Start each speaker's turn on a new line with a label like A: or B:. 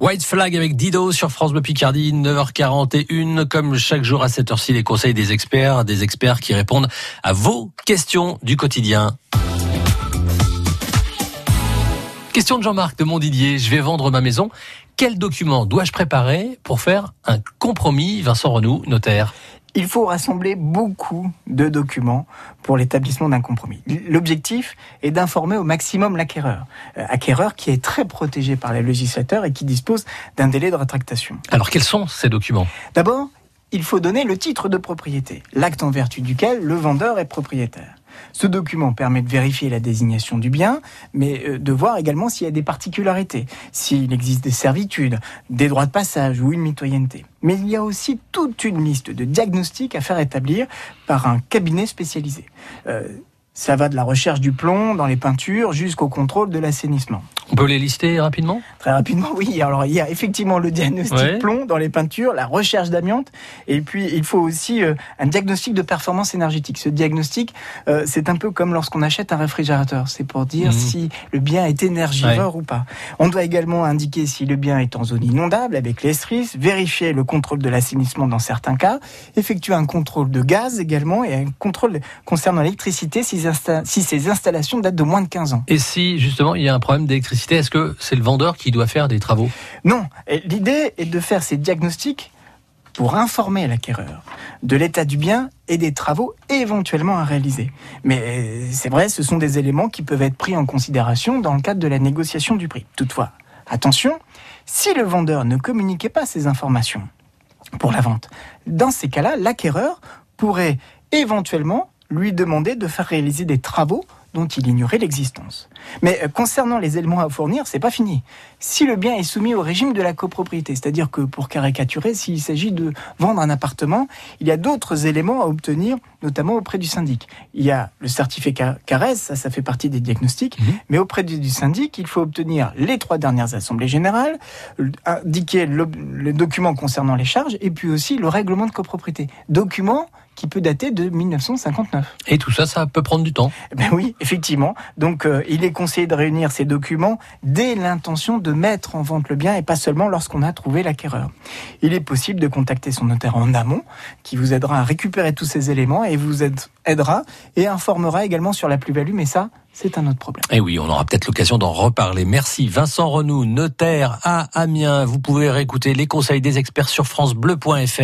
A: White Flag avec Dido sur France Bleu Picardie, 9h41. Comme chaque jour à cette heure-ci, les conseils des experts, des experts qui répondent à vos questions du quotidien. Question de Jean-Marc de Montdidier. Je vais vendre ma maison. Quel document dois-je préparer pour faire un compromis Vincent Renou, notaire?
B: Il faut rassembler beaucoup de documents pour l'établissement d'un compromis. L'objectif est d'informer au maximum l'acquéreur. Euh, acquéreur qui est très protégé par les législateurs et qui dispose d'un délai de rétractation.
A: Alors quels sont ces documents?
B: D'abord, il faut donner le titre de propriété, l'acte en vertu duquel le vendeur est propriétaire. Ce document permet de vérifier la désignation du bien, mais euh, de voir également s'il y a des particularités, s'il existe des servitudes, des droits de passage ou une mitoyenneté. Mais il y a aussi toute une liste de diagnostics à faire établir par un cabinet spécialisé. Euh, ça va de la recherche du plomb dans les peintures jusqu'au contrôle de l'assainissement.
A: On peut les lister rapidement?
B: Très rapidement, oui. Alors, il y a effectivement le diagnostic
A: Ouais.
B: plomb dans les peintures, la recherche d'amiante, et puis il faut aussi euh, un diagnostic de performance énergétique. Ce diagnostic, euh, c'est un peu comme lorsqu'on achète un réfrigérateur. C'est pour dire
A: Mhm.
B: si le bien est énergivore ou pas. On doit également indiquer si le bien est en zone inondable avec les vérifier le contrôle de l'assainissement dans certains cas, effectuer un contrôle de gaz également et un contrôle concernant l'électricité si ces installations datent de moins de 15 ans.
A: Et si justement il y a un problème d'électricité, est-ce que c'est le vendeur qui doit faire des travaux?
B: Non, l'idée est de faire ces diagnostics pour informer l'acquéreur de l'état du bien et des travaux éventuellement à réaliser. Mais euh, c'est vrai, ce sont des éléments qui peuvent être pris en considération dans le cadre de la négociation du prix. Toutefois, attention, si le vendeur ne communiquait pas ces informations pour la vente, dans ces cas-là, l'acquéreur pourrait éventuellement lui demander de faire réaliser des travaux dont il ignorait l'existence. Mais euh, concernant les éléments à fournir, c'est pas fini. Si le bien est soumis au régime de la copropriété, c'est-à-dire que pour caricaturer, s'il s'agit de vendre un appartement, il y a d'autres éléments à obtenir, notamment auprès du syndic. Il y a le certificat CARES, ça, ça fait partie des diagnostics,
A: Mhm.
B: mais auprès du, syndic, il faut obtenir les trois dernières assemblées générales, l- indiquer le, le document concernant les charges, et puis aussi le règlement de copropriété. Document qui peut dater de 1959.
A: Et tout ça, ça peut prendre du temps.
B: Eh Ben oui, effectivement. Donc, euh, il est conseillé de réunir ces documents dès l'intention de mettre en vente le bien et pas seulement lorsqu'on a trouvé l'acquéreur. Il est possible de contacter son notaire en amont, qui vous aidera à récupérer tous ces éléments et vous aide- aidera et informera également sur la plus-value. Mais ça, c'est un autre problème.
A: Et oui, on aura peut-être l'occasion d'en reparler. Merci Vincent Renou, notaire à Amiens. Vous pouvez réécouter les conseils des experts sur francebleu.fr.